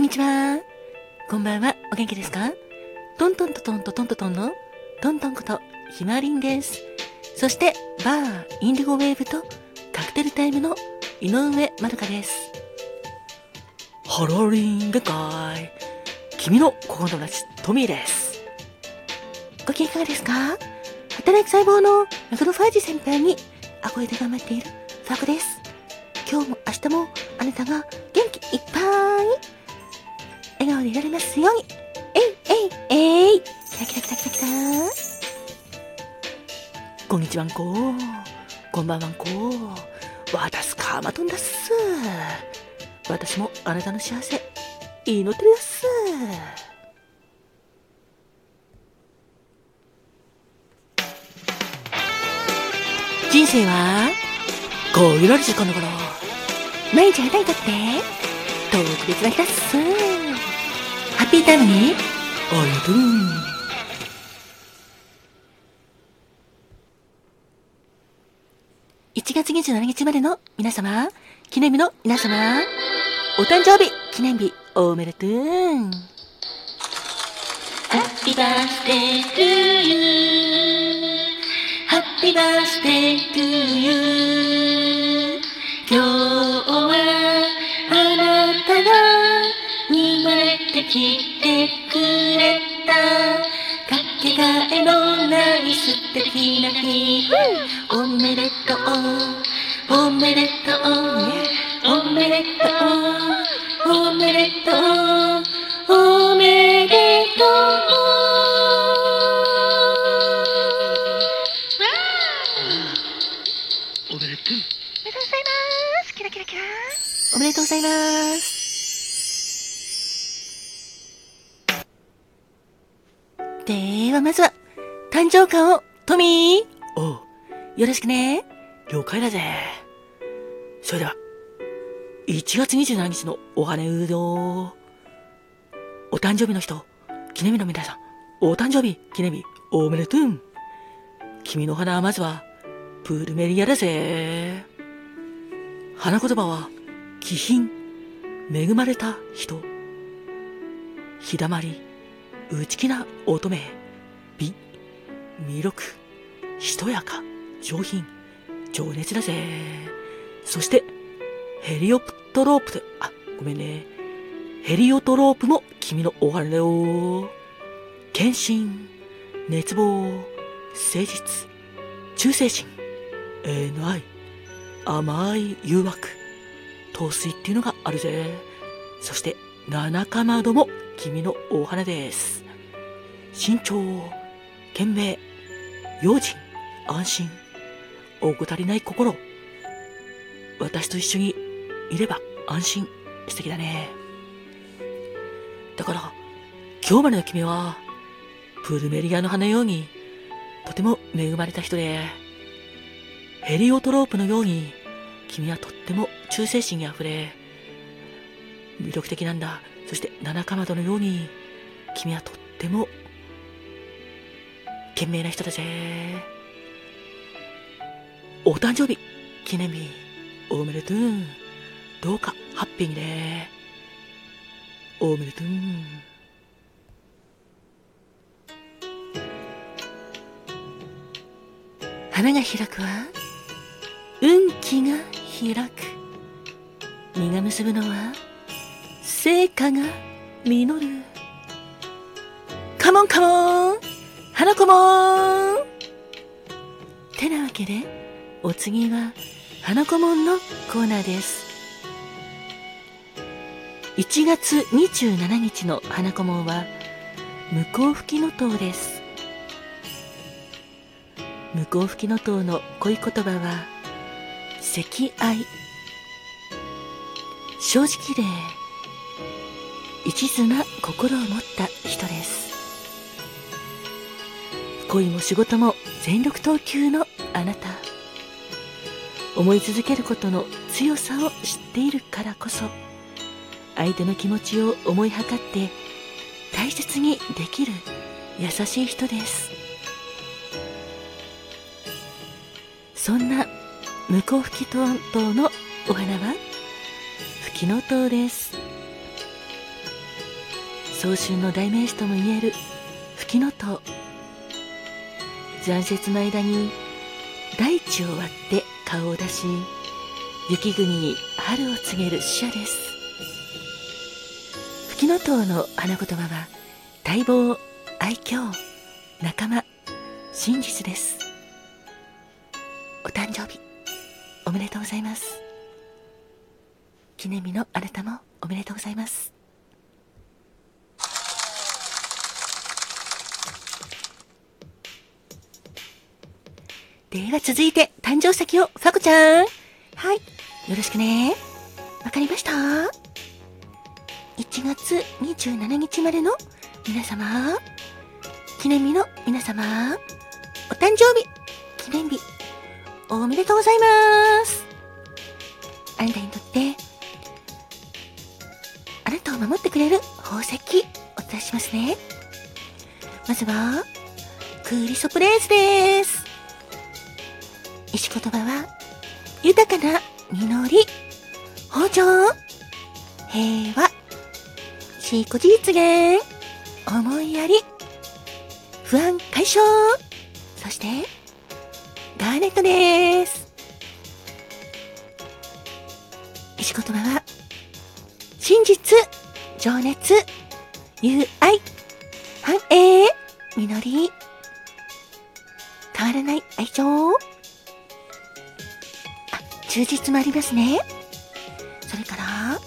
こんにちは。こんばんは。お元気ですか？トントントトントトントトンのトントンことひまりんです。そして、バー、インディゴウェーブとカクテルタイムの井上まるかです。ハローリンがかい。君の心の友、トミーです。ご機嫌いかがですか？働く細胞のマクロファージ先輩に憧れで頑張っているファクです。今日も明日もあなたが元気いっぱい笑顔でいられますように。えいえいえい。キラキラキラキラキラこんにちはんこ。こんばんはんこ。私カーマトンだっす。私もあなたの幸せ祈ってるだっす。人生はこういうの時この頃。毎日あなたにとって特別な日だっす。ハッピータイムにありがとう1月27日までの皆様、記念日の皆様、お誕生日、記念日、おめでとう。Happy birthday to you. Happy birthday to you. まれてきてくれた。かけがえのない素敵な日。おめでとう。おめでとう。おめでとう。おめでとう。おめでとう。おめでとう。おめでとう。ございますキラキラキラおめでとう。ございますではまずは、誕生花を、トミーお、よろしくね。了解だぜ。それでは、1月27日のお花うど。お誕生日の人、記念日の皆さん、お誕生日、記念日、おめでとう。君の花はまずは、プルメリアだぜ。花言葉は、気品、恵まれた人。日だまり、内気な乙女、魅力、しとやか、上品、情熱だぜ。そして、ヘリオプトロープで、あ、ごめんね。ヘリオトロープも君のお花だよ。献身、熱望、誠実、忠誠心、えー、ない、甘い誘惑、陶酔っていうのがあるぜ。そして、七かまども君のお花です。慎重、賢明、用心、安心、怠りない心。私と一緒にいれば安心。素敵だね。だから、今日までの君は、プルメリアの花のように、とても恵まれた人で、ヘリオトロープのように、君はとっても忠誠心にあふれ、魅力的なんだ。そして、七かまどのように、君はとっても、賢明な人だぜ。お誕生日、記念日、おめでとう。どうか、ハッピーにね。おめでとう。花が開くわ。運気が開く。実が結ぶのは、成果が実る。カモンカモン花子もんてなわけで、お次は、花子もんのコーナーです。1月27日の花子もんは、向こう吹きの塔です。向こう吹きの塔の恋言葉は、赤愛。正直で、一途な心を持った人です。恋も仕事も全力投球のあなた。思い続けることの強さを知っているからこそ、相手の気持ちを思いはかって大切にできる優しい人です。そんな向こう吹き島のお花は、吹きの塔です。早春の代名詞ともいえる吹きの塔残雪の間に大地を割って顔を出し雪国に春を告げる使者です。吹きの塔の花言葉は待望愛嬌仲間真実です。お誕生日おめでとうございます。記念日のあなたもおめでとうございます。では続いて誕生石をファコちゃん。はい。よろしくね。わかりました？1月27日までの皆様。記念日の皆様。お誕生日記念日おめでとうございます。あなたにとってあなたを守ってくれる宝石お伝えしますね。まずはクーリソプレーズです石言葉は豊かな実り豊穣平和。自己実現思いやり不安解消。そしてガーネットです。石言葉は真実情熱友愛繁栄実り。変わらない愛情。充実もありますね。それから、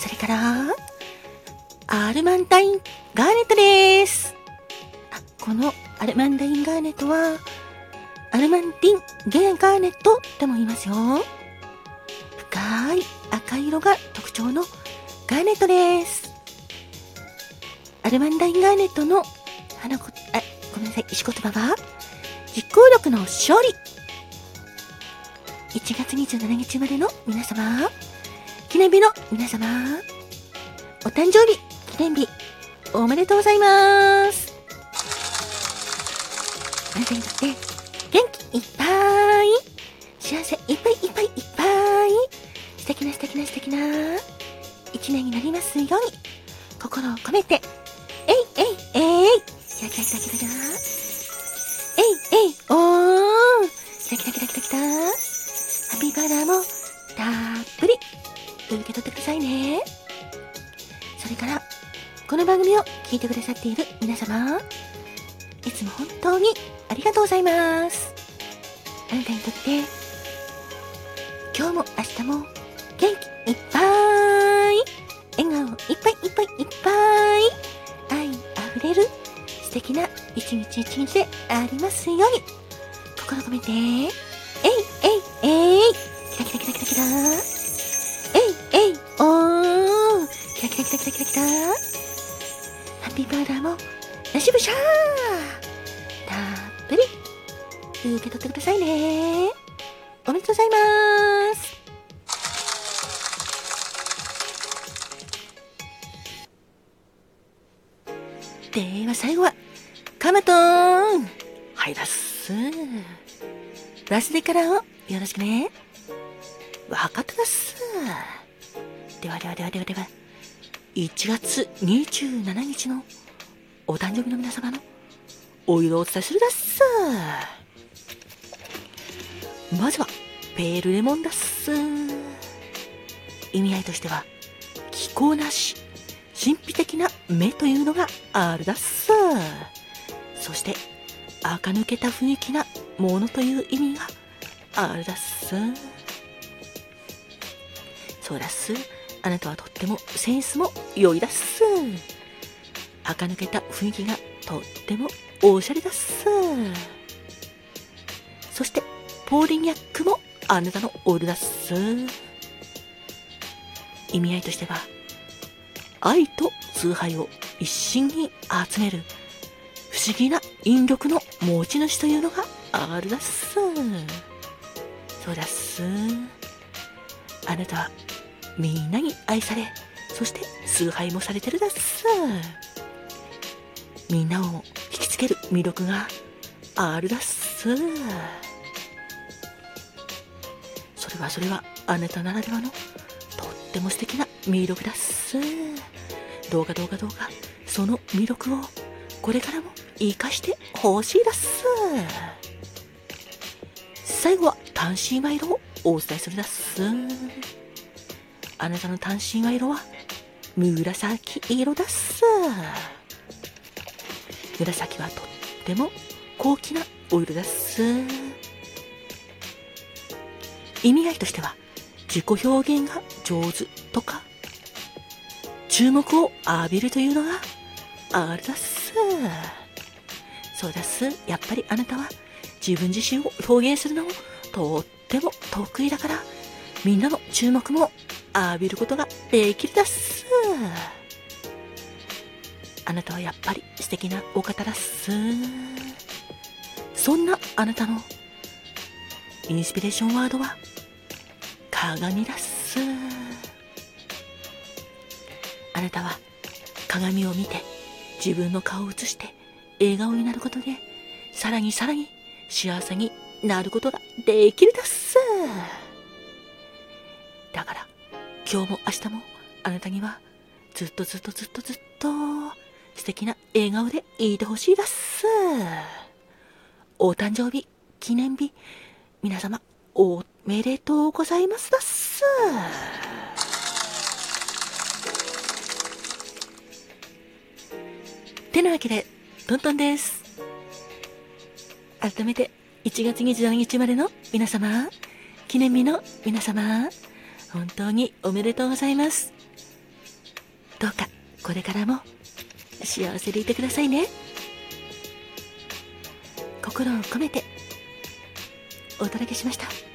それから、アルマンタインガーネットです。このアルマンタインガーネットは、アルマンティンゲーガーネットとも言いますよ。深い赤色が特徴のガーネットです。アルマンダインガーネットの花こ、あ、ごめんなさい、石言葉は、実行力の勝利1月27日までの皆様、記念日の皆様、お誕生日、記念日、おめでとうございます。あなたにとって、元気いっぱい、幸せいっぱいいっぱいいっぱい、素敵な素敵な素敵な、一年になりますように、心を込めて、えいえいえい、キラキラキラキラキラ、えいえい。おー、キラキラキラキラキラ、ハピバラもたっぷり受け取ってくださいね。それから、この番組を聞いてくださっている皆様、いつも本当にありがとうございます。あなたにとって、今日も明日も元気いっぱい、笑顔いっぱいいっぱいいっぱい、愛あふれる素敵な一日一日でありますように、心込めて、キラキラキラキラキラえいえい。おー。キラキラキラキラキラキラハッピーバーダーもなしぶしゃー。たっぷり。受け取ってくださいね。おめでとうございます。では最後は、カマトーン。はいだっす。バスデカラーをよろしくね。わかってます。ではではではではでは、1月27日のお誕生日の皆様のお色をお伝えするだっす。まずは、ペールレモンだっす。意味合いとしては、気候なし、神秘的な目というのがあるだっす。そして、垢抜けた雰囲気なものという意味があるだっす。そうだっす。あなたはとってもセンスも良いだっす。垢抜けた雰囲気がとってもおしゃれだっす。そして、ポーリンニャックもあなたのオールだっす。意味合いとしては、愛と崇拝を一心に集める不思議な引力の持ち主というのがあるだっす。そうだっす。あなたはみんなに愛され、そして崇拝もされてるだっす。みんなを引きつける魅力があるだっす。それはそれはあなたならではのとっても素敵な魅力だっす。どうかどうかどうか、その魅力をこれからも活かしてほしいです。最後は単身賄賂をお伝えするだす。あなたの単身賄賂は？紫色だっす。紫はとっても高貴なお色だっす。意味合いとしては自己表現が上手とか注目を浴びるというのがあれだっす。そうだっす。やっぱりあなたは自分自身を表現するのもとっても得意だから、みんなの注目も浴びることができるだす。あなたはやっぱり素敵なお方だっす。そんなあなたのインスピレーションワードは鏡だっす。あなたは鏡を見て自分の顔を映して笑顔になることでさらにさらに幸せになることができるですだから今日も明日もあなたにはずっとずっとずっとずっと素敵な笑顔でいてほしいですお誕生日記念日皆様おめでとうございますだっすてなわけで、トントンです。改めて、1月27日までの皆様、記念日の皆様、本当におめでとうございます。どうか、これからも、幸せでいてくださいね。心を込めて、お届けしました。